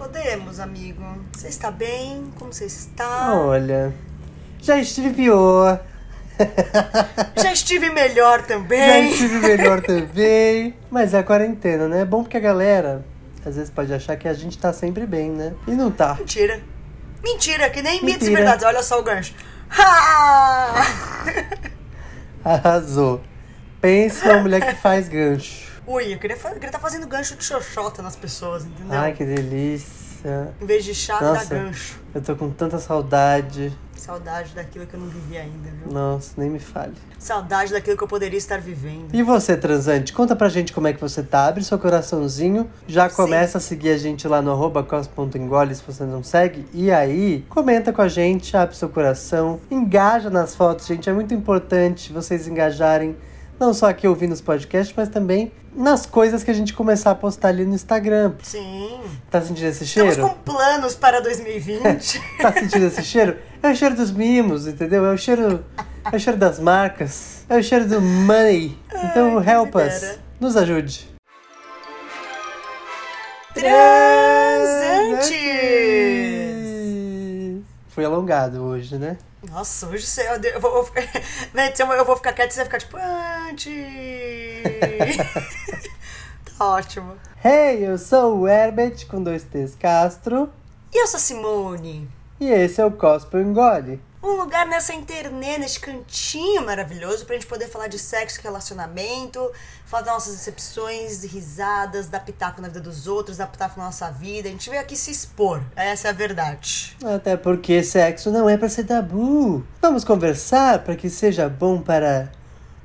Podemos, amigo. Você está bem? Como você está? Olha, já estive pior. Já estive melhor Já também. estive melhor também. Mas é a quarentena, né? É bom porque a galera às vezes pode achar que a gente tá sempre bem, né? E não tá. Mentira. Mentira, que nem mitos e verdades. Olha só o gancho. Ha! Arrasou. Pense numa mulher que faz gancho. Ui, eu queria estar fazendo gancho de xoxota nas pessoas, entendeu? Ai, que delícia. Em vez de chave, dá gancho. Eu tô com tanta saudade. Saudade daquilo que eu não vivi ainda, viu? Nossa, nem me fale. Saudade daquilo que eu poderia estar vivendo. E você, transante, conta pra gente como é que você tá. Abre seu coraçãozinho. Já Sim. começa a seguir a gente lá no arroba cos.engole se você não segue. E aí, comenta com a gente, abre seu coração. Engaja nas fotos, gente. É muito importante vocês engajarem. Não só aqui ouvindo os podcasts, mas também nas coisas que a gente começar a postar ali no Instagram. Sim. Tá sentindo esse Estamos cheiro? com planos para 2020. Tá sentindo esse cheiro? É o cheiro dos mimos, entendeu? É o cheiro, é o cheiro das marcas. É o cheiro do money. Então, Ai, help us. dera. Nos ajude. Transantes! Foi alongado hoje, né? Nossa, hoje você, eu, eu vou, eu vou né, eu- vou ficar quieto e você vai ficar tipo, antes. tá ótimo. Hey, eu sou o Herbert com dois T's Castro. E eu sou a Simone. E esse é o Gospel Engole. Um lugar nessa internet, nesse cantinho maravilhoso pra gente poder falar de sexo relacionamento, falar das nossas decepções, risadas, dar pitaco na vida dos outros, dar pitaco na nossa vida. A gente veio aqui se expor. Essa é a verdade. Até porque sexo não é pra ser tabu. Vamos conversar para que seja bom para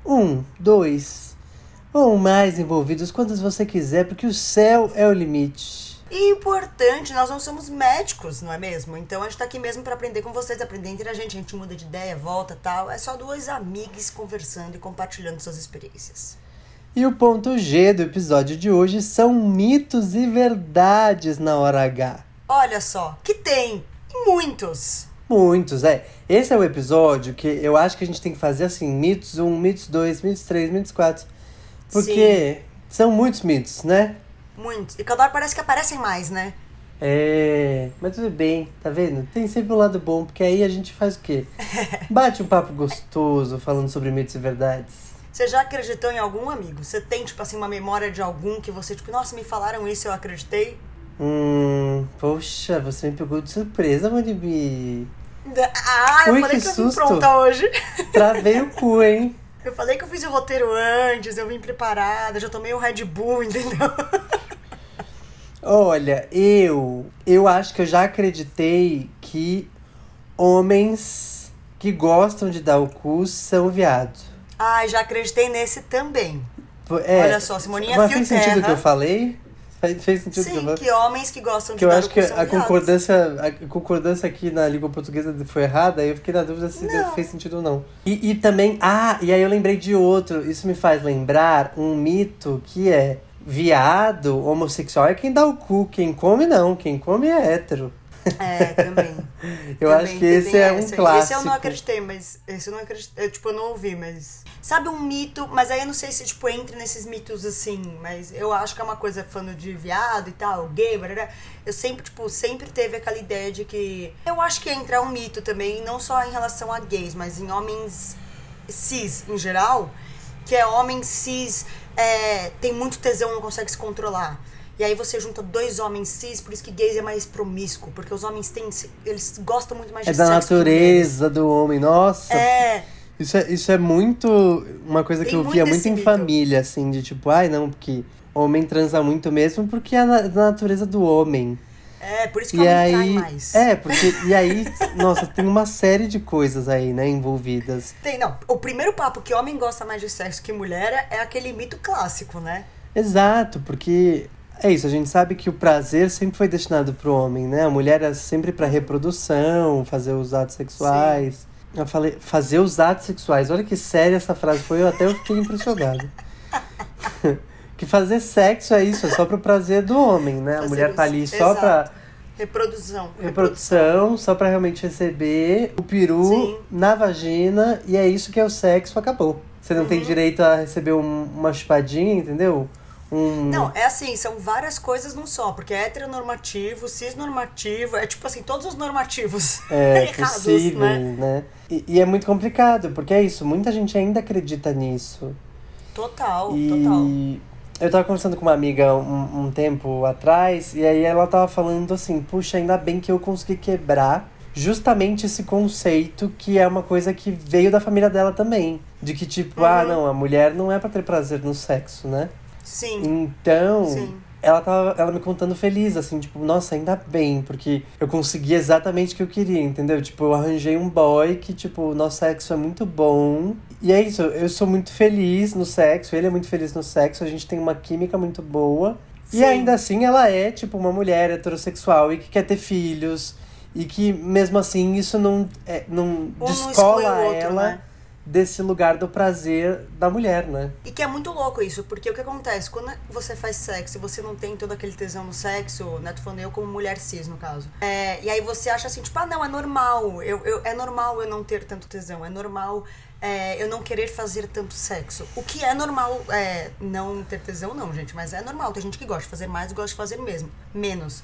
um, dois ou mais envolvidos, quantos você quiser, porque o céu é o limite. E importante, nós não somos médicos, não é mesmo? Então a gente tá aqui mesmo pra aprender com vocês, aprender entre a gente. A gente muda de ideia, volta tal. É só duas amigas conversando e compartilhando suas experiências. E o ponto G do episódio de hoje são mitos e verdades na hora H. Olha só, que tem e muitos. Muitos, é. Esse é o episódio que eu acho que a gente tem que fazer assim: mitos 1, mitos 2, mitos 3, mitos 4. Porque são muitos mitos, né? Muitos. E cada hora parece que aparecem mais, né? É. Mas tudo bem, tá vendo? Tem sempre um lado bom, porque aí a gente faz o quê? Bate um papo gostoso falando sobre mitos e verdades. Você já acreditou em algum amigo? Você tem, tipo assim, uma memória de algum que você, tipo, nossa, me falaram isso, eu acreditei? Hum. Poxa, você me pegou de surpresa, Monibi. Ah, eu Ui, falei que que, eu vim pronta hoje. Travei o cu, hein? Eu falei que eu fiz o roteiro antes, eu vim preparada, já tomei um Red Bull, entendeu? Olha, eu eu acho que eu já acreditei que homens que gostam de dar o cu são viados. Ai, já acreditei nesse também. É, Olha só, Simoninha mas fez sentido o que eu falei? Fez, fez sentido o que eu Sim, falei? que homens que gostam de Que eu dar acho o que cu são a viados. concordância, a concordância aqui na língua portuguesa foi errada, aí eu fiquei na dúvida se Não. fez sentido ou não. E, e também, ah, e aí eu lembrei de outro, isso me faz lembrar um mito que é viado, homossexual é quem dá o cu, quem come não, quem come é hétero. É, também. Eu Também, acho que esse é um essa. clássico. Esse eu não acreditei, mas esse eu não acreditei. Eu, tipo, eu não ouvi, mas. Sabe um mito, mas aí eu não sei se, tipo, entra nesses mitos assim, mas eu acho que é uma coisa falando de viado e tal, gay, barará. Eu sempre, tipo, sempre teve aquela ideia de que. Eu acho que entra um mito também, não só em relação a gays, mas em homens cis em geral, que é homem cis é, tem muito tesão, não consegue se controlar. E aí você junta dois homens cis, por isso que gays é mais promíscuo, porque os homens têm, eles gostam muito mais de É da que natureza do homem, nossa. É, Isso é, isso é muito. Uma coisa que Tem eu muito via muito em família, assim, de tipo, ai não, porque homem transa muito mesmo porque é da natureza do homem. É, por isso que o E trai aí. mais. É, porque. E aí, nossa, tem uma série de coisas aí, né, envolvidas. Tem, não, o primeiro papo que homem gosta mais de sexo que mulher é aquele mito clássico, né? Exato, porque. É isso, a gente sabe que o prazer sempre foi destinado pro homem, né? A mulher é sempre pra reprodução, fazer os atos sexuais. Eu falei, fazer os atos sexuais. Olha que séria essa frase foi, eu até fiquei impressionado. que fazer sexo é isso, é só pro prazer do homem, né? a Fazer mulher tá ali só pra Exato. Reprodução. reprodução, só pra realmente receber o peru Sim. na vagina, e é isso que é o sexo, acabou. Você não tem Uhum. direito a receber um- uma chupadinha, entendeu? um. Não, é assim, são várias coisas num só, porque é heteronormativo, cisnormativo, é tipo assim, todos os normativos é, errados, possíveis, né? né? E, e é muito complicado, porque é isso, muita gente ainda acredita nisso. Total, E total. Eu tava conversando com uma amiga um, um tempo atrás, e aí ela tava falando assim, puxa, ainda bem que eu consegui quebrar justamente esse conceito que é uma coisa que veio da família dela também. De que, tipo, ah, Uhum. não, a mulher não é pra ter prazer no sexo, né? Sim, Então, sim. Ela tava ela me contando feliz, assim, tipo, nossa, ainda bem, porque eu consegui exatamente o que eu queria, entendeu? Tipo, eu arranjei um boy que, tipo, o nosso sexo é muito bom. E é isso, eu sou muito feliz no sexo, ele é muito feliz no sexo, a gente tem uma química muito boa. Sim. E ainda assim ela é, tipo, uma mulher heterossexual e que quer ter filhos. E que, mesmo assim, isso não, é, não Um não descola o outro, ela né? Desse lugar do prazer da mulher, né? E que é muito louco isso, porque o que acontece? Quando você faz sexo e você não tem todo aquele tesão no sexo, né? Tô falando eu como mulher cis, no caso. É, e aí você acha assim, tipo, ah, não, é normal. Eu, eu, é normal eu não ter tanto tesão. É normal é, eu não querer fazer tanto sexo. O que é normal, é, não ter tesão, não, gente, mas é normal. Tem gente que gosta de fazer mais e gosta de fazer mesmo, menos.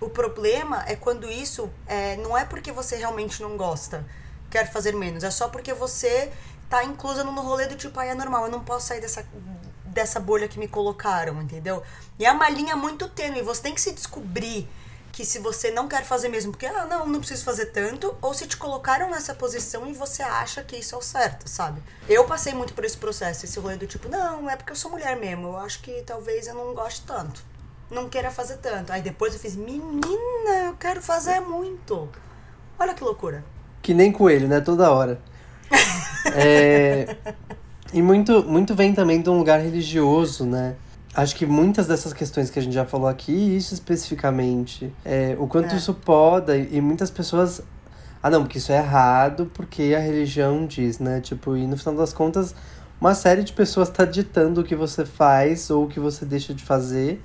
O problema é quando isso é, não é porque você realmente não gosta, quer fazer menos, é só porque você tá inclusa no rolê do tipo, ai, é normal, eu não posso sair dessa, dessa bolha que me colocaram, entendeu? E é uma linha muito tênue, você tem que se descobrir que se você não quer fazer mesmo, porque, ah, não, não preciso fazer tanto, ou se te colocaram nessa posição e você acha que isso é o certo, sabe? Eu passei muito por esse processo, esse rolê do tipo, não, é porque eu sou mulher mesmo, eu acho que talvez eu não goste tanto, não queira fazer tanto. Aí depois eu fiz, menina, eu quero fazer muito. Olha que loucura. Que nem coelho, né? Toda hora. É, E muito, muito vem também de um lugar religioso, né? Acho que muitas dessas questões que a gente já falou aqui, isso especificamente, é, o quanto É. isso poda, e muitas pessoas. Ah, não, porque isso é errado, porque a religião diz, né? Tipo, e no final das contas, uma série de pessoas tá ditando o que você faz ou o que você deixa de fazer.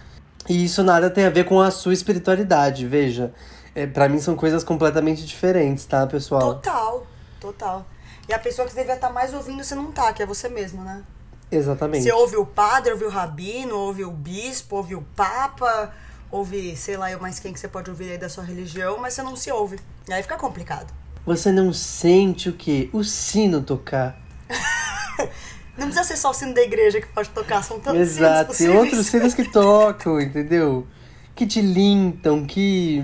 E isso nada tem a ver com a sua espiritualidade, veja. É, para mim são coisas completamente diferentes, tá, pessoal? Total, total. E a pessoa que você devia estar mais ouvindo, você não tá, que é você mesmo, né? Exatamente. Você ouve o padre, ouve o rabino, ouve o bispo, ouve o papa, ouve, sei lá, eu mais quem que você pode ouvir aí da sua religião, mas você não se ouve. E aí fica complicado. Você não sente o quê? O sino tocar. Não precisa ser só o sino da igreja que pode tocar, são tantos sinos Exato. Tem outros sinos que tocam, entendeu? Que te lintam, que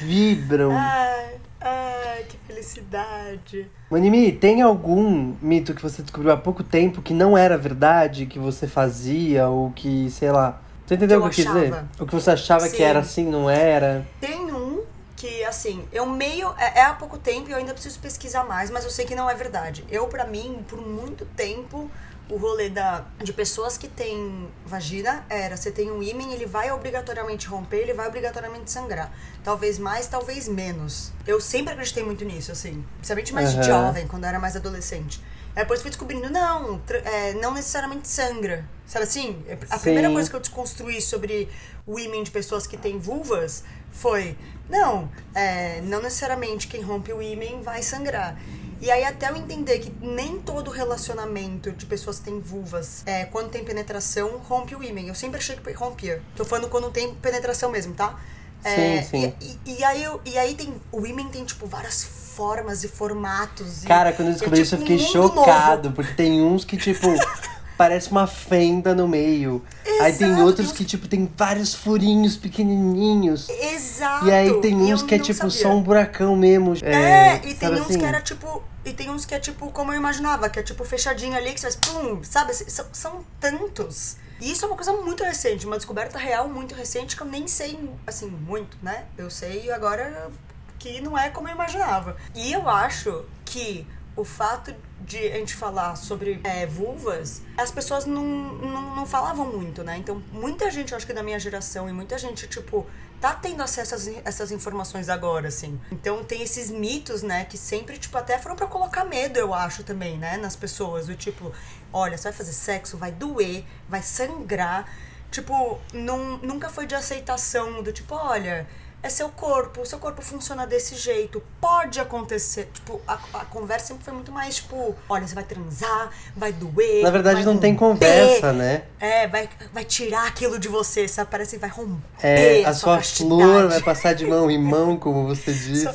vibram. Ai, ai, que felicidade. Manimi, tem algum mito que você descobriu há pouco tempo que não era verdade, que você fazia, ou que, sei lá. Você entendeu Que o que eu quis dizer? O que você achava que Sim. era assim, não era? Tem um que, assim, eu meio. É, é há pouco tempo e eu ainda preciso pesquisar mais, mas eu sei que não é verdade. Eu, pra mim, por muito tempo, o rolê da, de pessoas que têm vagina era: você tem um ímã, ele vai obrigatoriamente romper, ele vai obrigatoriamente sangrar. Talvez mais, talvez menos. Eu sempre acreditei muito nisso, assim. Principalmente mais Aham. jovem, quando eu era mais adolescente. Aí depois fui descobrindo, não, é, não necessariamente sangra. Sabe assim? A primeira Sim. coisa que eu desconstruí sobre o ímã de pessoas que têm vulvas foi, não, é, não necessariamente quem rompe o ímã vai sangrar. E aí até eu entender que nem todo relacionamento de pessoas que têm vulvas, é, quando tem penetração, rompe o ímã. Eu sempre achei que rompia. Tô falando quando tem penetração mesmo, tá? É, Sim, sim. E, e- e aí, eu- e aí tem. O ímã tem, tipo, várias formas e formatos. e- Cara, quando eu é descobri isso, eu tipo fiquei chocado, novo. porque tem uns que, tipo, parece uma fenda no meio. Aí tem Exato, outros tem uns- que, tipo, tem vários furinhos pequenininhos. Exato. E aí tem uns que é tipo sabia. só um buracão mesmo. É, e tem uns assim? que era tipo. E tem uns que é tipo como eu imaginava, que é tipo fechadinho ali, que você faz pum, sabe? São, são tantos. E isso é uma coisa muito recente, uma descoberta real muito recente que eu nem sei, assim, muito, né? Eu sei agora que não é como eu imaginava. E eu acho que o fato de a gente falar sobre é, vulvas, as pessoas não, não, não falavam muito, né? Então, muita gente, acho que da minha geração, e muita gente, tipo, tá tendo acesso a essas, informações agora, assim. Então, tem esses mitos, né, que sempre, tipo, até foram pra colocar medo, eu acho, também, né, nas pessoas. Do tipo, olha, você vai fazer sexo, vai doer, vai sangrar. Tipo, não, nunca foi de aceitação do tipo, olha, é seu corpo, seu corpo funciona desse jeito. Pode acontecer. Tipo, a, a conversa sempre foi muito mais, tipo, olha, você vai transar, vai doer. Na verdade, não tem conversa, né? É, vai, vai tirar aquilo de você, sabe? Parece que vai romper. É, a sua, sua flor vai passar de mão em mão, como você diz.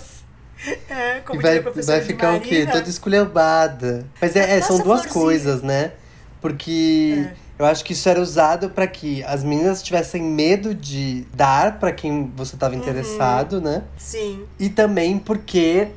É, como E vai, a vai ficar o quê? Toda esculhambada. Mas é, é, são Nossa, duas florzinha. coisas, né? Porque É. eu acho que isso era usado pra que as meninas tivessem medo de dar pra quem você Uhum. tava interessado, né? Sim. E também porque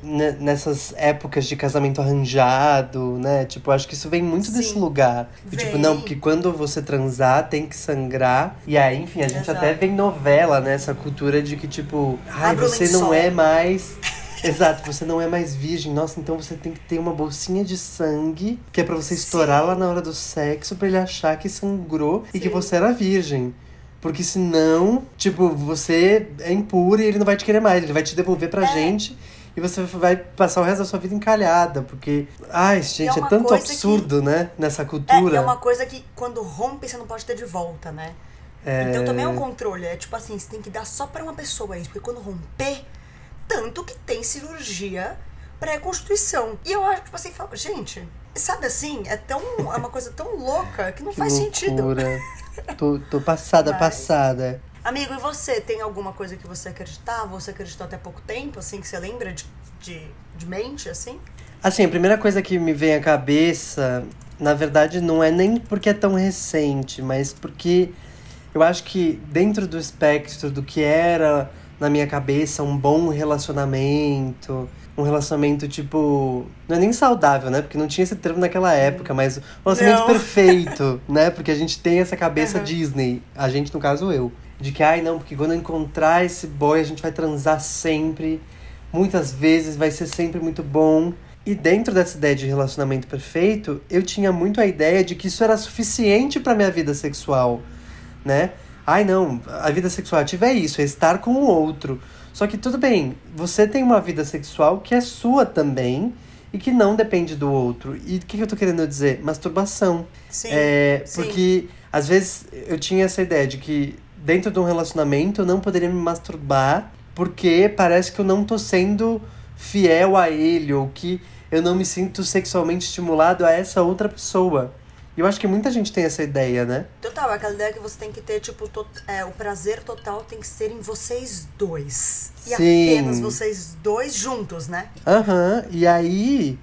nessas épocas de casamento arranjado, né? Tipo, eu acho que isso vem muito desse Sim. lugar. E, tipo, não, porque quando você transar tem que sangrar. E aí, enfim, a gente Exato. até vê em novela, né? Essa cultura de que, tipo, ai, Abre o você não é mais. Exato, você não é mais virgem. Nossa, então você tem que ter uma bolsinha de sangue, que é pra você estourar Sim. lá na hora do sexo, pra ele achar que sangrou e que Sim. você era virgem. Porque senão, tipo, você é impura e ele não vai te querer mais. Ele vai te devolver pra É. gente e você vai passar o resto da sua vida encalhada. Porque, ai, gente, é, uma tanto coisa que- absurdo, né? Nessa É, cultura. e é uma coisa que quando rompe, você não pode ter de volta, né? É, Então também é um controle. É tipo assim, você tem que dar só pra uma pessoa isso. Porque quando romper, tanto que tem cirurgia pré-constituição. E eu acho, tipo assim, falo, gente, sabe assim? É tão. É uma coisa tão louca que não que faz sentido. loucura. tô, tô passada, Mas- passada. Amigo, e você? Tem alguma coisa que você acreditava? Você acreditou até pouco tempo, assim, que você lembra de, de, de mente, assim? Assim, a primeira coisa que me vem à cabeça, na verdade, não é nem porque é tão recente, mas porque eu acho que dentro do espectro do que era na minha cabeça um bom relacionamento, um relacionamento tipo. Não é nem saudável, né? Porque não tinha esse termo naquela época, mas um relacionamento Não. perfeito, né? Porque a gente tem essa cabeça Uhum. Disney, a gente, no caso, eu. De que, ai, não, porque quando eu encontrar esse boy, a gente vai transar sempre. Muitas vezes vai ser sempre muito bom. E dentro dessa ideia de relacionamento perfeito, eu tinha muito a ideia de que isso era suficiente pra minha vida sexual, né? Ai, não, a vida sexual ativa é isso, é estar com o outro. Só que tudo bem, você tem uma vida sexual que é sua também e que não depende do outro. E o que, que eu tô querendo dizer? Masturbação. Sim. É, sim. porque às vezes eu tinha essa ideia de que dentro de um relacionamento eu não poderia me masturbar porque parece que eu não tô sendo fiel a ele ou que eu não me sinto sexualmente estimulado a essa outra pessoa. E eu acho que muita gente tem essa ideia, né? Total, aquela ideia que você tem que ter, tipo, to- é, o prazer total tem que ser em vocês dois. E Sim. apenas vocês dois juntos, né? Aham, e aí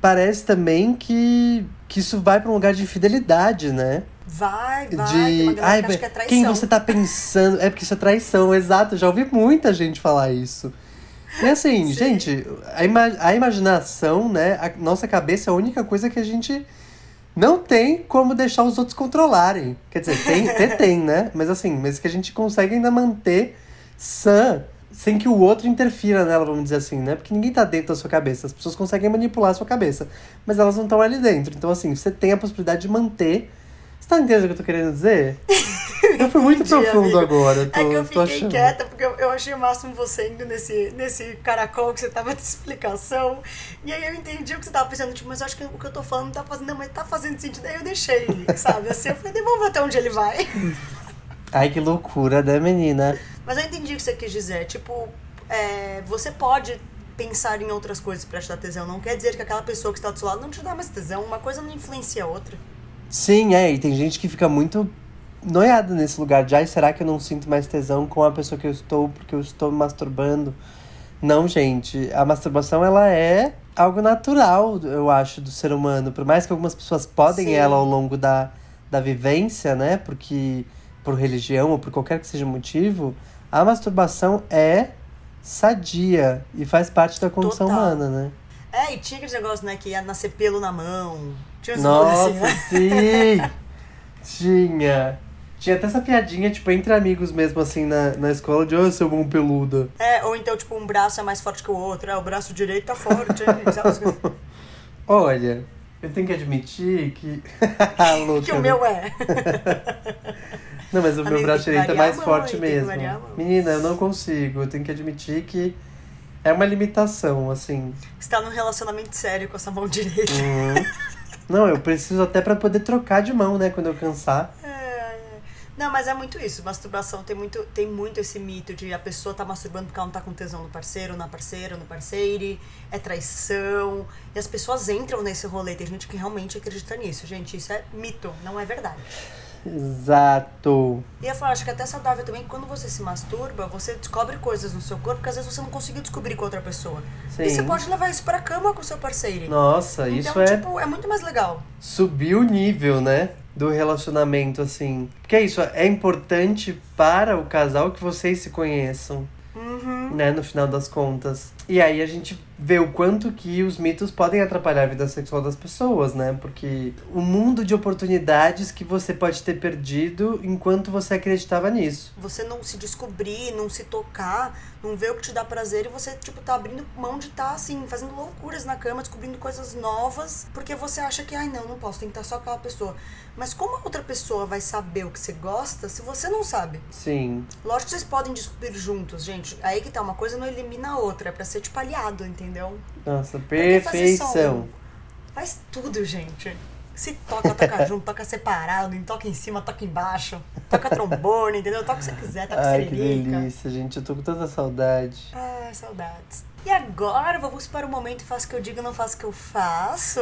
parece também que, que isso vai pra um lugar de infidelidade, né? Vai, vai. de ai, que que é traição. quem você tá pensando? É porque isso é traição, exato. Já ouvi muita gente falar isso. E assim, Sim. gente, a, ima- a imaginação, né? A nossa cabeça é a única coisa que a gente não tem como deixar os outros controlarem. Quer dizer, tem, até tem, né? Mas assim, mas que a gente consegue ainda manter sã, sem que o outro interfira nela, vamos dizer assim, né? Porque ninguém tá dentro da sua cabeça. As pessoas conseguem manipular a sua cabeça, mas elas não estão ali dentro. Então, assim, você tem a possibilidade de manter. Você tá entendendo o que eu tô querendo dizer? Eu fui muito Entendi, profundo amigo. agora. Tô, É que eu fiquei achando. quieta, porque eu, eu achei o máximo você indo nesse, nesse caracol que você tava de explicação. E aí eu entendi o que você tava pensando, tipo, mas eu acho que o que eu tô falando não tá fazendo, não, mas tá fazendo sentido. Aí eu deixei, sabe? Assim, eu falei, ver até onde ele vai. Ai, que loucura, né, menina? Mas eu entendi o que você quis dizer. Tipo, é, você pode pensar em outras coisas pra te dar tesão. Não quer dizer que aquela pessoa que está do seu lado não te dá mais tesão. Uma coisa não influencia a outra. Sim, é, e tem gente que fica muito noiada nesse lugar de ai, será que eu não sinto mais tesão com a pessoa que eu estou porque eu estou me masturbando? Não, gente, a masturbação ela é algo natural, eu acho, do ser humano. Por mais que algumas pessoas podem Sim. ela ao longo da, da vivência, né? Porque por religião ou por qualquer que seja o motivo, a masturbação é sadia e faz parte da condição Total. humana, né? É, e tinha aquele negócio, né, que ia nascer pelo na mão. Tinha Nossa, assim, né? sim! Tinha. Tinha até essa piadinha, tipo, entre amigos mesmo, assim, na, na escola, de, ô, seu mão peluda. É, ou então, tipo, um braço é mais forte que o outro. É, o braço direito tá forte. é, coisas? Olha, eu tenho que admitir que. Louca, que o né? meu é. Não, mas o Amigo, meu braço direito é mais mão, forte hein? Mesmo. Menina, eu não consigo. Eu tenho que admitir que é uma limitação, assim. Você tá num relacionamento sério com essa mão direita. Uhum. Não, eu preciso até pra poder trocar de mão, né, quando eu cansar. É, Não, mas é muito isso. Masturbação tem muito, tem muito esse mito de a pessoa tá masturbando porque ela não tá com tesão no parceiro, na parceira, no parceiro, é traição. E as pessoas entram nesse rolê. Tem gente que realmente acredita nisso. Gente, isso é mito, não é verdade. Exato. E eu falo, acho que é até saudável também quando você se masturba, você descobre coisas no seu corpo que às vezes você não conseguiu descobrir com outra pessoa. Sim. E você pode levar isso pra cama com o seu parceiro. Nossa, então, isso é tipo, é muito mais legal. subir o nível, né? Do relacionamento, assim. Porque é isso, é importante para o casal que vocês se conheçam, Uhum. né? No final das contas. E aí a gente vê o quanto que os mitos podem atrapalhar a vida sexual das pessoas, né? Porque o mundo de oportunidades que você pode ter perdido enquanto você acreditava nisso. Você não se descobrir, não se tocar, não ver o que te dá prazer e você, tipo, tá abrindo mão de estar, assim, fazendo loucuras na cama, descobrindo coisas novas, porque você acha que, ai, não, não posso, tem que estar só com aquela pessoa. Mas como a outra pessoa vai saber o que você gosta se você não sabe? Sim. Lógico que vocês podem descobrir juntos, gente. Aí que tá, uma coisa não elimina a outra, é pra ser, tipo, aliado, entendeu? Nossa, perfeição. Faz tudo, gente. Se toca, toca junto, toca separado, toca em cima, toca embaixo, toca trombone, entendeu? Toca o que você quiser, toca Ai, que delícia, gente. Eu tô com tanta saudade. Ai, saudades. E agora vamos para o momento faço o que eu digo, não faço o que eu faço.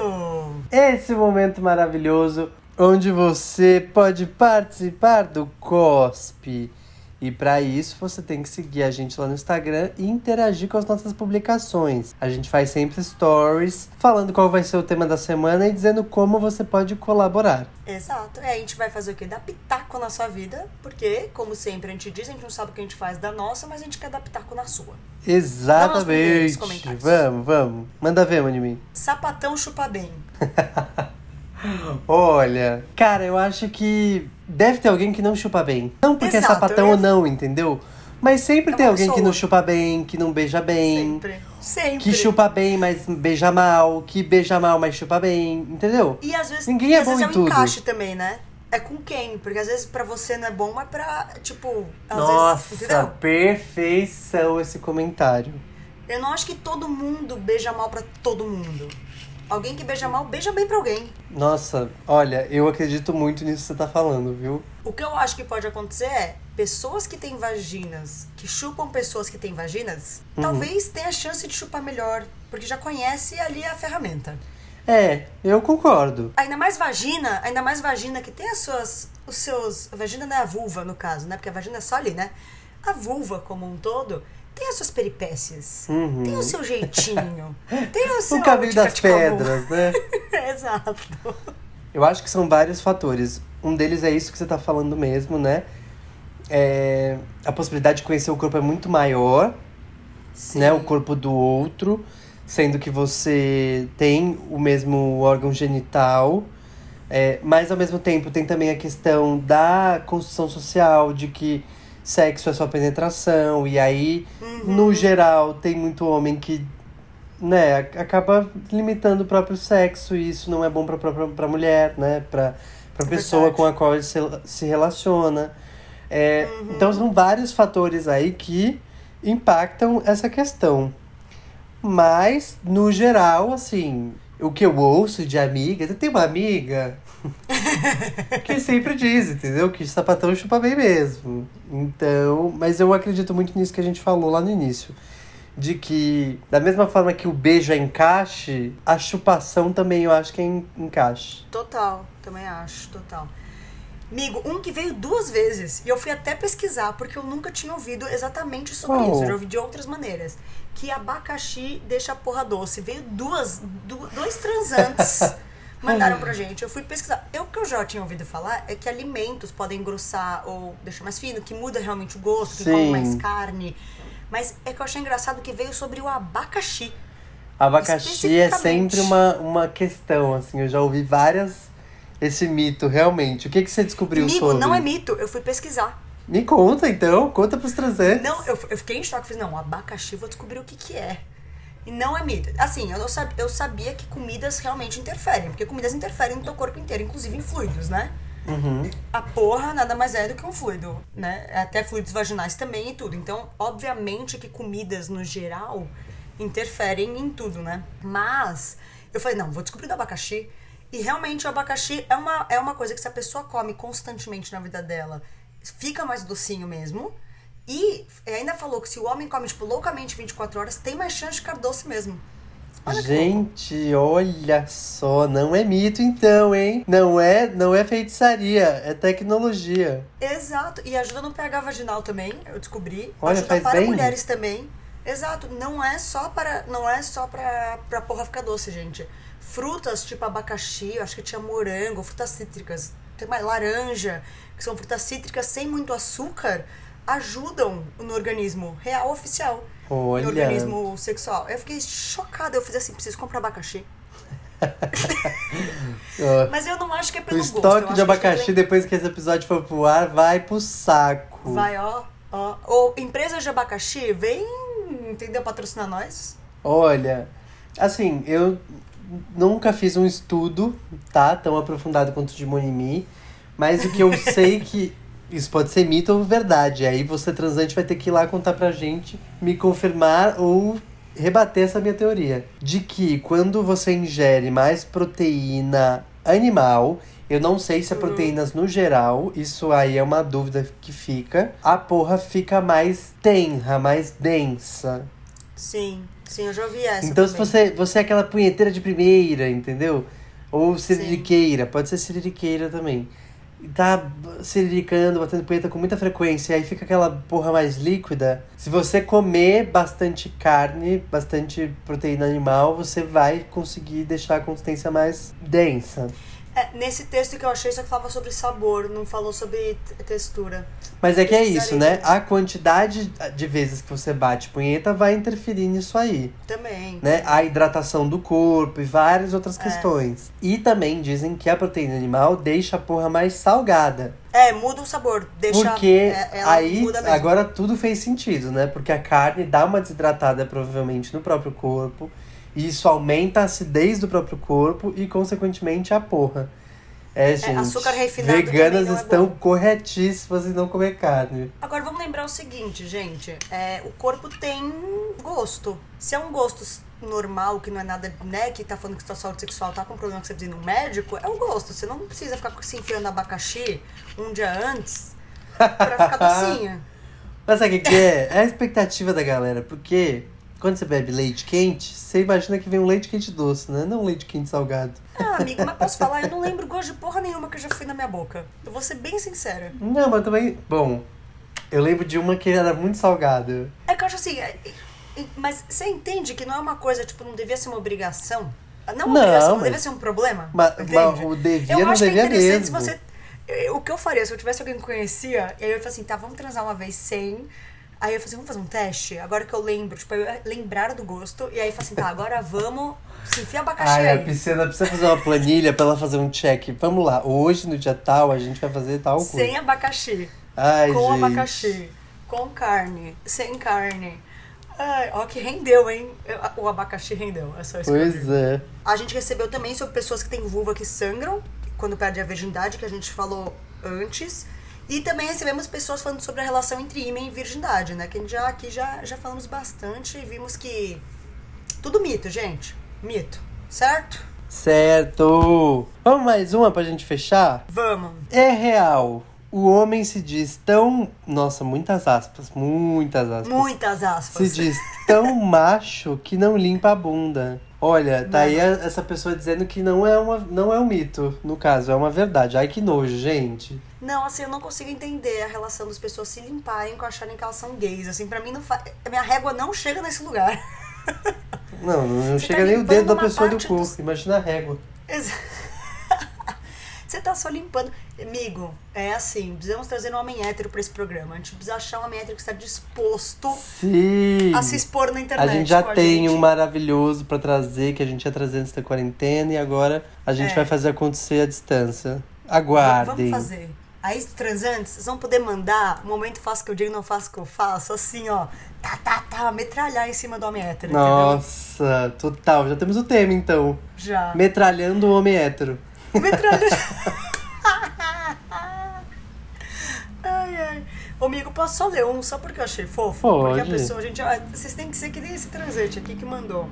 Esse momento maravilhoso onde você pode participar do COSP. E para isso você tem que seguir a gente lá no Instagram e interagir com as nossas publicações. A gente faz sempre stories falando qual vai ser o tema da semana e dizendo como você pode colaborar. Exato. É, a gente vai fazer o quê? Dar pitaco na sua vida, porque, como sempre a gente diz, a gente não sabe o que a gente faz da nossa, mas a gente quer dar pitaco na sua. Exatamente. Vamos, vamos. Manda ver, Manimi. Sapatão chupa bem. Olha, cara, eu acho que deve ter alguém que não chupa bem. Não porque Exato, é sapatão ou não, entendeu? Mas sempre É tem alguém que pessoa. não chupa bem, que não beija bem, Sempre. Sempre. que chupa bem, mas beija mal, que beija mal, mas chupa bem, entendeu? E às vezes, Ninguém é às bom vezes em é um tudo. encaixe também, né? É com quem? Porque às vezes pra você não é bom, mas pra, tipo, às Nossa, vezes, entendeu? perfeição esse comentário. Eu não acho que todo mundo beija mal pra todo mundo. Alguém que beija mal, beija bem pra alguém. Nossa, olha, eu acredito muito nisso que você tá falando, viu? O que eu acho que pode acontecer é pessoas que têm vaginas, que chupam pessoas que têm vaginas, Uhum. talvez tenha chance de chupar melhor, porque já conhece ali a ferramenta. É, eu concordo. Ainda mais vagina, ainda mais vagina que tem as suas, os seus, a vagina não é a vulva no caso, né? Porque a vagina é só ali, né? A vulva como um todo tem as suas peripécias, Uhum. tem o seu jeitinho, tem o seu O caminho das pedras, né? Exato. Eu acho que são vários fatores. Um deles é isso que você tá falando mesmo, né? É, a possibilidade de conhecer o corpo é muito maior, Sim. né? O corpo do outro, sendo que você tem o mesmo órgão genital. É, mas ao mesmo tempo tem também a questão da construção social, de que sexo é só penetração, e aí, Uhum. no geral, tem muito homem que né, ac- acaba limitando o próprio sexo, e isso não é bom pra, própria pra mulher, né? Pra, pra É pessoa verdade. com a qual ele se, se relaciona. É, Uhum. Então são vários fatores aí que impactam essa questão. Mas, no geral, assim, o que eu ouço de amigas, eu tenho uma amiga que sempre diz, entendeu? Que sapatão chupa bem mesmo. Então, mas eu acredito muito nisso que a gente falou lá no início. De que, da mesma forma que o beijo é encaixe, a chupação também eu acho que é en- encaixe. Total, também acho, total. Amigo, um que veio duas vezes, e eu fui até pesquisar, porque eu nunca tinha ouvido exatamente sobre Qual? isso. Eu já ouvi de outras maneiras. Que abacaxi deixa a porra doce. Veio duas, du- dois transantes mandaram pra gente. Eu fui pesquisar. Eu, o que eu já tinha ouvido falar é que alimentos podem engrossar ou deixar mais fino, que muda realmente o gosto, que Sim. come mais carne. Mas é que eu achei engraçado que veio sobre o abacaxi. Abacaxi é sempre uma, uma questão, assim, eu já ouvi várias esse mito, realmente. O que, que você descobriu Amigo, sobre? não é mito. Eu fui pesquisar. Me conta então, conta pros transantes. Não, eu, eu fiquei em choque. Fiz, não, abacaxi, vou descobrir o que que é. E não é mito. Assim, eu, sab, eu sabia que comidas realmente interferem. Porque comidas interferem no teu corpo inteiro, inclusive em fluidos, né? Uhum. A porra nada mais é do que um fluido, né? Até fluidos vaginais também e tudo. Então, obviamente que comidas no geral interferem em tudo, né? Mas eu falei, não, vou descobrir do abacaxi. E realmente o abacaxi é uma, é uma coisa que se a pessoa come constantemente na vida dela fica mais docinho mesmo. E ainda falou que se o homem come, tipo, loucamente 24 horas, tem mais chance de ficar doce mesmo. Olha. Gente, olha só, não é mito então, hein? Não é, não é feitiçaria, é tecnologia. Exato. E ajuda no pH vaginal também, eu descobri. Olha, ajuda para bem. mulheres também. Exato. Não é só para. Não é só pra, pra porra ficar doce, gente. Frutas tipo abacaxi, acho que tinha morango, frutas cítricas, tem mais laranja, que são frutas cítricas sem muito açúcar, ajudam no organismo real oficial. Olha. No organismo sexual. Eu fiquei chocada. Eu fiz assim, preciso comprar abacaxi. Mas eu não acho que é o pelo gosto. eu estoque de que abacaxi, tem- depois que esse episódio for pro ar, vai pro saco. Vai, ó, ó. Ou empresas de abacaxi, vem, entendeu? Patrocinar nós. Olha, assim, eu nunca fiz um estudo, tá? Tão aprofundado quanto o de Monimi. Mas o que eu sei que isso pode ser mito ou verdade. Aí você, transante, vai ter que ir lá contar pra gente, me confirmar ou rebater essa minha teoria. De que quando você ingere mais proteína animal, eu não sei se é proteínas no geral, isso aí é uma dúvida que fica. A porra fica mais tenra, mais densa. Sim, sim, eu já ouvi essa. Então, se também. você, você é aquela punheteira de primeira, entendeu? Ou siririqueira, pode ser siririqueira também. Tá siriricando, batendo punheta com muita frequência, aí fica aquela porra mais líquida. Se você comer bastante carne, bastante proteína animal, você vai conseguir deixar a consistência mais densa. É, nesse texto que eu achei, só que falava sobre sabor, não falou sobre textura. Mas é que é isso, né? A quantidade de vezes que você bate punheta vai interferir nisso aí. Também. né? A hidratação do corpo e várias outras É. questões. E também dizem que a proteína animal deixa a porra mais salgada. É, muda o sabor. Deixa. Porque é, ela aí agora tudo fez sentido, né? Porque a carne dá uma desidratada provavelmente no próprio corpo. E isso aumenta a acidez do próprio corpo e, consequentemente, a porra. É, gente. açúcar refinado veganas é estão bom. corretíssimas em não comer carne. Agora vamos lembrar o seguinte, gente. É, o corpo tem gosto. Se é um gosto normal, que não é nada, né, que tá falando que sua saúde sexual tá com problema que você precisa ir no médico, é o gosto. Você não precisa ficar se enfiando abacaxi um dia antes pra ficar docinha. Mas sabe o que, que é? É a expectativa da galera, porque quando você bebe leite quente, você imagina que vem um leite quente doce, né? Não um leite quente salgado. Ah, amigo, mas posso falar? Eu não lembro gosto de porra nenhuma que eu já fui na minha boca. Eu vou ser bem sincera. Não, mas também. Bom, eu lembro de uma que era muito salgada. É que eu acho assim, é- é- mas você entende que não é uma coisa, tipo, não devia ser uma obrigação? Não uma Não, obrigação, não mas- devia ser um problema? Mas, mas o devia eu não acho que devia é interessante mesmo. se você. O que eu faria se eu tivesse alguém que conhecia, e aí eu ia falar assim, tá, vamos transar uma vez sem. Aí eu falei assim, vamos fazer um teste? Agora que eu lembro, tipo, eu ia lembrar do gosto, e aí eu falei assim, tá, agora vamos. Se enfia abacaxi Ai, a aí. piscina precisa fazer uma planilha pra ela fazer um check. Vamos lá, hoje no dia tal a gente vai fazer tal coisa. Sem abacaxi. Ai, com gente. abacaxi, com carne, sem carne. Ai, ó que rendeu, hein? O abacaxi rendeu, é só isso Pois é. A gente recebeu também sobre pessoas que têm vulva que sangram quando perde a virgindade, que a gente falou antes. E também recebemos pessoas falando sobre a relação entre ímã e virgindade, né? Que já aqui já, já falamos bastante e vimos que. Tudo mito, gente. Mito. Certo? Certo. Vamos mais uma pra gente fechar? Vamos. É real. O homem se diz tão. Nossa, muitas aspas, muitas aspas. Muitas aspas. Se diz tão macho que não limpa a bunda. Olha, tá aí essa pessoa dizendo que não é, uma, não é um mito, no caso, é uma verdade. Ai, que nojo, gente. Não, assim, eu não consigo entender a relação das pessoas se limparem com acharem que elas são gays. Assim, pra mim, não fa... a minha régua não chega nesse lugar. Não, não Você chega tá nem o dedo da pessoa do cu. Imagina a régua. Exa- Você tá só limpando. Amigo, é assim, precisamos trazer um homem hétero pra esse programa. A gente precisa achar um homem hétero que está disposto Sim. a se expor na A internet. gente já tem gente. um maravilhoso pra trazer, que a gente ia trazer antes da quarentena, e agora a gente É. vai fazer acontecer à distância. Aguardem. Vamos fazer. Aí, transantes, vocês vão poder mandar momento faço que eu digo, não faço o que eu faço, assim, ó. Tá, tá, tá, metralhar em cima do homem hétero, Nossa, total. Já temos o tema, então. entendeu? Já. Metralhando o homem hétero. Metralha. ai, ai. Ô, amigo, posso só ler um, só porque eu achei fofo? Porque a Pode. pessoa, a gente, ah, vocês têm que ser que nem esse transante aqui que mandou.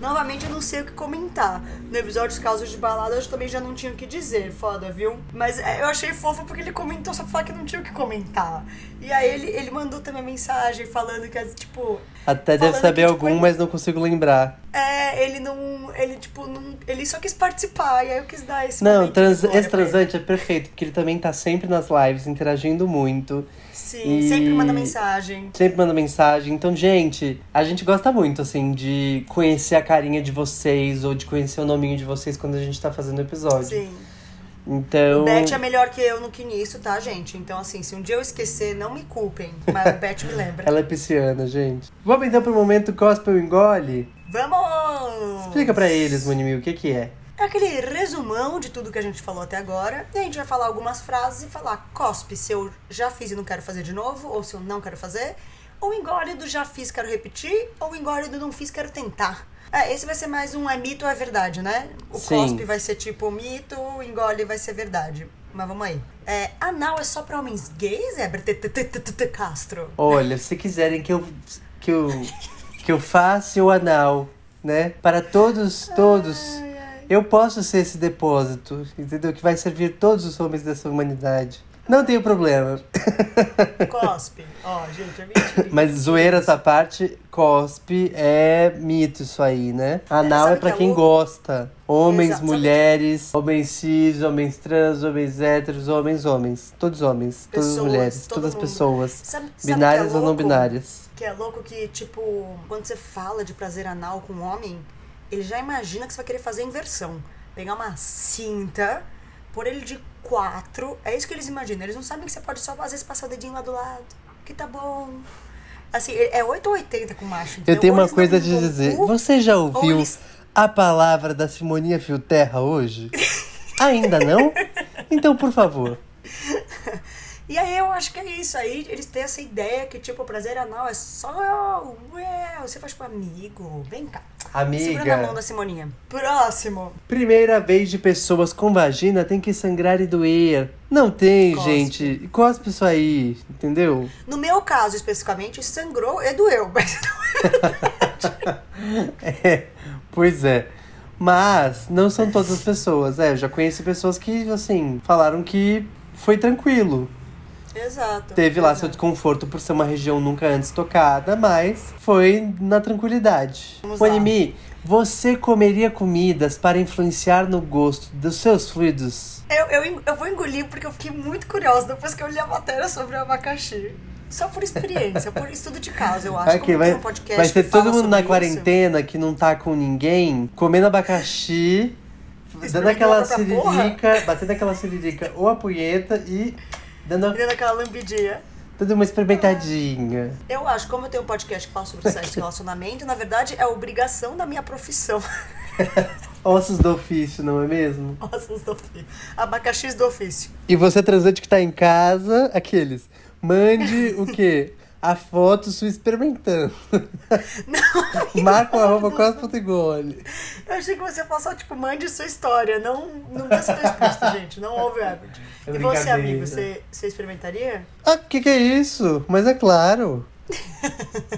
Novamente, eu não sei o que comentar. No episódio de casos de balada, eu também já não tinha o que dizer. Foda, viu? Mas é, eu achei fofo porque ele comentou, só falar que não tinha o que comentar. E aí ele, ele mandou também mensagem falando que, tipo. Até deve saber que, algum, tipo, mas não consigo lembrar. É, ele não. Ele, tipo, não. Ele só quis participar. E aí eu quis dar esse Não, trans, esse transante é perfeito, porque ele também tá sempre nas lives, interagindo muito. Sim, E- sempre manda mensagem. Sempre manda mensagem. Então, gente, a gente gosta muito, assim, de conhecer a carinha de vocês ou de conhecer o nominho de vocês quando a gente tá fazendo o episódio. Sim. Então. Beth é melhor que eu no que nisso, tá, gente? Então, assim, se um dia eu esquecer, não me culpem. Mas Beth me lembra. Ela é pisciana, gente. Vamos então pro momento Gospel Engole? Vamos! Explica pra eles, Monimi, o que que é. É aquele resumão de tudo que a gente falou até agora. E a gente vai falar algumas frases e falar cospe se eu já fiz e não quero fazer de novo, ou se eu não quero fazer. Ou engole do já fiz, quero repetir, ou engole do não fiz, quero tentar. É, esse vai ser mais um é mito ou é verdade, né? O Sim. cospe vai ser tipo mito, o engole vai ser verdade. Mas vamos aí. É, anal é só pra homens gays, é? Castro. Olha, se quiserem que eu, que eu, que eu faça o anal, né? Para todos, todos. Eu posso ser esse depósito, entendeu? Que vai servir todos os homens dessa humanidade. Não tenho problema. Cospe. Ó, gente, é mentira. Mas zoeira essa parte, cospe é mito isso aí, né? Anal sabe é pra que é quem louco? gosta. Homens, Exato, mulheres, homens cis, homens trans, homens héteros, homens, homens. Todos homens, todas as Pessoas, mulheres, todo todas as mundo. pessoas. Sabe, sabe Binárias é ou não binárias. Que é louco que, tipo, quando você fala de prazer anal com um homem, ele já imagina que você vai querer fazer a inversão. Pegar uma cinta, pôr ele de quatro. É isso que eles imaginam. Eles não sabem que você pode só, às vezes, passar o dedinho lá do lado. Que tá bom. Assim, é 8 ou 80 com macho. Eu entendeu? tenho uma coisa o dizer. cu, Você já ouviu eles- a palavra da Simoninha Filterra hoje? Ainda não? Então, por favor. E aí eu acho que é isso. Aí eles têm essa ideia que, tipo, o prazer anal é só. Ué, você faz pro amigo. Vem cá. Segura na mão Amiga, da Simoninha. Próximo. primeira vez de pessoas com vagina tem que sangrar e doer. Não tem, Cospe. gente. Cospe isso aí, entendeu? No meu caso, especificamente, sangrou e doeu. Mas É, pois é. Mas não são todas as pessoas. É, eu já conheci pessoas que, assim, falaram que foi tranquilo. Exato. Teve lá exato. seu desconforto por ser uma região nunca antes tocada, mas foi na tranquilidade. Monimi, você comeria comidas para influenciar no gosto dos seus fluidos? Eu, eu, eu vou engolir porque eu fiquei muito curiosa depois que eu li a matéria sobre o abacaxi. Só por experiência, por estudo de caso, eu acho. Vai, Como vai, um podcast vai ser todo mundo na isso. quarentena que não tá com ninguém, comendo abacaxi, dando aquela siririca, batendo aquela siririca ou a punheta e dando, dando aquela lambidinha. dando uma experimentadinha. Eu acho, como eu tenho um podcast que fala sobre sexo e relacionamento, na verdade é obrigação da minha profissão. Ossos do ofício, não é mesmo? Ossos do ofício. Abacaxis do ofício. E você transante que tá em casa, aqueles, mande o quê? A foto sua experimentando. Não, Marca o arroba cospotegole. eu achei que você ia passar, tipo, mande sua história. Não, não dê explícito, gente. Não houve hábito. É e você, amigo, você, você experimentaria? Ah, que que é isso? Mas é claro.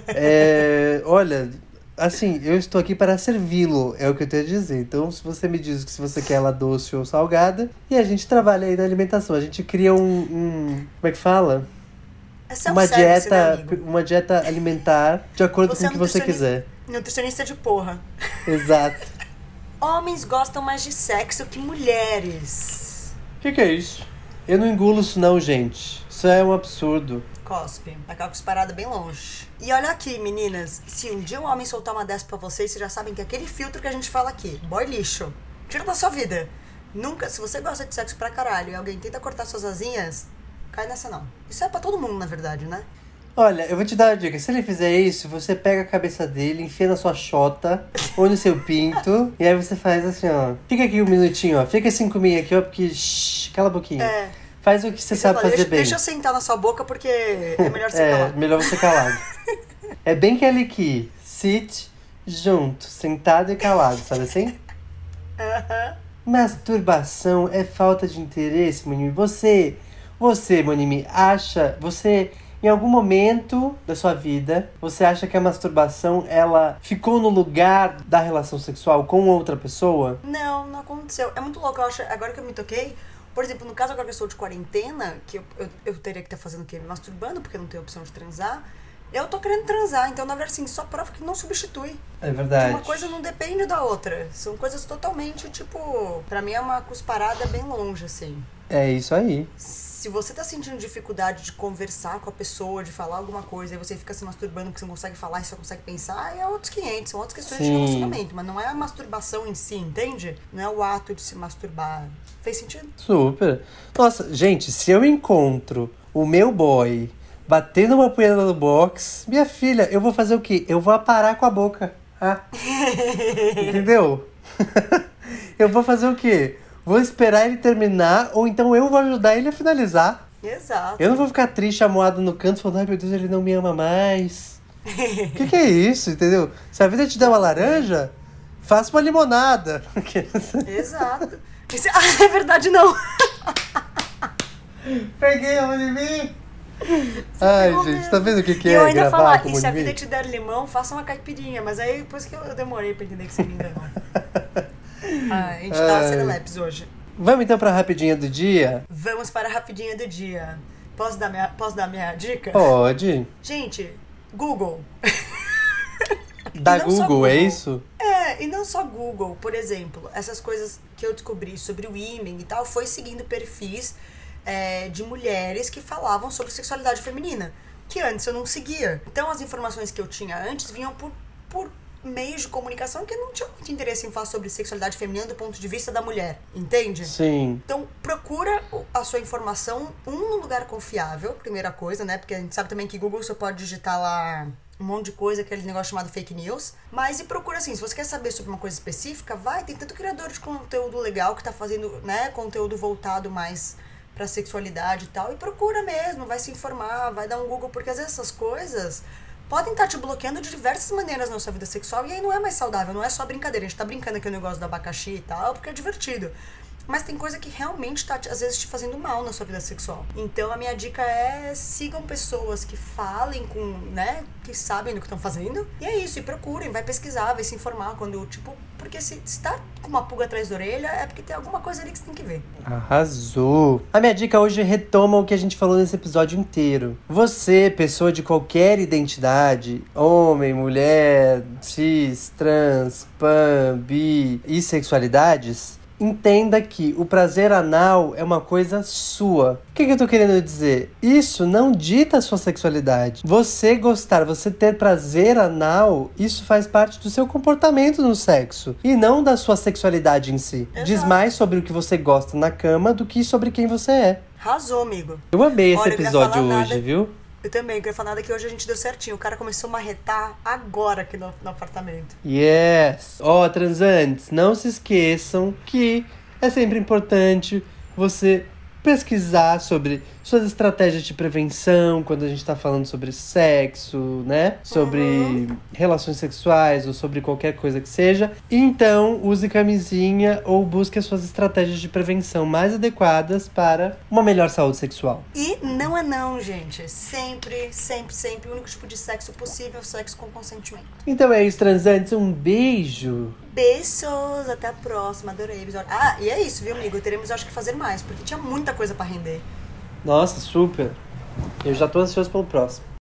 É, olha, assim, eu estou aqui para servi-lo, é o que eu tenho a dizer. Então, se você me diz que se você quer ela doce ou salgada, e a gente trabalha aí na alimentação, a gente cria um, um como é que fala? É Uma né, dieta, uma dieta alimentar de acordo Você com é o que você quiser. Nutricionista de porra. Exato. Homens gostam mais de sexo que mulheres. O que, que é isso? Eu não engulo isso não, gente. Isso é um absurdo. Cospe. Aquela parada bem longe. E olha aqui, meninas. Se um dia um homem soltar uma dessa pra vocês, vocês já sabem que é aquele filtro que a gente fala aqui. Boy lixo. Tira da sua vida. Nunca, se você gosta de sexo pra caralho e alguém tenta cortar suas asinhas, cai nessa não. Isso é pra todo mundo, na verdade, né? Olha, eu vou te dar uma dica. Se ele fizer isso, você pega a cabeça dele, enfia na sua chota ou no seu pinto, e aí você faz assim, ó. Fica aqui um minutinho, ó. Fica cinco comigo aqui, ó, porque. Shh, cala a boquinha. É. Faz o que você sabe fazer deixa, bem. deixa eu sentar na sua boca porque é melhor você é, calar. melhor você calado. é bem que ele aqui. Sit junto, sentado e calado, sabe assim? Aham. Masturbação é falta de interesse, Monimi. Você, você, Monimi, acha, você Em algum momento da sua vida, você acha que a masturbação ela ficou no lugar da relação sexual com outra pessoa? Não, não aconteceu. É muito louco, eu acho, agora que eu me toquei, por exemplo, no caso agora que eu estou de quarentena, que eu, eu, eu teria que estar fazendo o quê? Me masturbando, porque eu não tenho opção de transar. Eu tô querendo transar, então na verdade assim, só prova que não substitui. É verdade. Uma coisa não depende da outra. São coisas totalmente, tipo, pra mim é uma cusparada bem longe, assim. É isso aí. Se você tá sentindo dificuldade de conversar com a pessoa, de falar alguma coisa, e você fica se masturbando porque você não consegue falar e só consegue pensar, é outros 500, são outras questões de Sim. relacionamento. Mas não é a masturbação em si, entende? Não é o ato de se masturbar. Fez sentido? Super. Nossa, gente, se eu encontro o meu boy batendo uma punheta no box, minha filha, eu vou fazer o quê? Eu vou aparar com a boca. Ah. Entendeu? eu vou fazer o quê? Vou esperar ele terminar, ou então eu vou ajudar ele a finalizar. Exato. Eu não vou ficar triste, amuado no canto, falando, ai meu Deus, ele não me ama mais. O que, que é isso, entendeu? Se a vida te der uma laranja, faça uma limonada. Exato. Ah, é verdade, não. Peguei a mão de mim. Ai, pegou gente, mesmo. tá vendo o que, que e é eu ainda gravar falar, e se a vida te der limão, faça uma caipirinha. Mas aí depois que eu, eu demorei pra entender que você me enganou. ah, a gente tá sendo lápis hoje. Vamos então pra rapidinha do dia? Vamos para a rapidinha do dia. Posso dar minha, posso dar minha dica? Pode. Gente, Google. Da só Google, é Google. isso? É, e não só Google, por exemplo, essas coisas que eu descobri sobre o Imen e tal, foi seguindo perfis é, de mulheres que falavam sobre sexualidade feminina, que antes eu não seguia. Então as informações que eu tinha antes vinham por, por meios de comunicação que não tinha muito interesse em falar sobre sexualidade feminina do ponto de vista da mulher, entende? Sim. Então, procura a sua informação, um, num lugar confiável, primeira coisa, né? Porque a gente sabe também que Google você pode digitar lá um monte de coisa, aquele negócio chamado fake news. Mas e procura assim, se você quer saber sobre uma coisa específica, vai, tem tanto criador de conteúdo legal que tá fazendo, né, conteúdo voltado mais pra sexualidade e tal. E procura mesmo, vai se informar, vai dar um Google, porque às vezes essas coisas podem estar te bloqueando de diversas maneiras na sua vida sexual e aí não é mais saudável, não é só brincadeira. A gente tá brincando aqui o negócio do abacaxi e tal, porque é divertido. Mas tem coisa que realmente tá, às vezes, te fazendo mal na sua vida sexual. Então, a minha dica é sigam pessoas que falem com, né, que sabem do que estão fazendo. E é isso, e procurem, vai pesquisar, vai se informar quando, tipo, porque se, se tá com uma pulga atrás da orelha, é porque tem alguma coisa ali que você tem que ver. Arrasou! A minha dica hoje retoma o que a gente falou nesse episódio inteiro. Você, pessoa de qualquer identidade, homem, mulher, cis, trans, pan, bi e sexualidades, entenda que o prazer anal é uma coisa sua. O que, que eu tô querendo dizer? Isso não dita a sua sexualidade. Você gostar, você ter prazer anal, isso faz parte do seu comportamento no sexo e não da sua sexualidade em si. Diz Exato. mais sobre o que você gosta na cama do que sobre quem você é. Arrasou, amigo. Eu amei esse Olha, episódio hoje, nada. viu? Eu também, queria falar nada que hoje a gente deu certinho. O cara começou a marretar agora aqui no, no apartamento. Yes! Ó, transantes, não se esqueçam que é sempre importante você pesquisar sobre suas estratégias de prevenção quando a gente tá falando sobre sexo, né? Sobre Uhum. relações sexuais ou sobre qualquer coisa que seja. Então, use camisinha ou busque as suas estratégias de prevenção mais adequadas para uma melhor saúde sexual. E não é não, gente. Sempre, sempre, sempre. O único tipo de sexo possível é o sexo com consentimento. Então é isso, transantes. Um beijo! Beijos, até a próxima. Adorei o episódio. Ah, e é isso, viu, amigo? Teremos, acho que, fazer mais, porque tinha muita coisa pra render. Nossa, super. Eu já tô ansioso pelo próximo.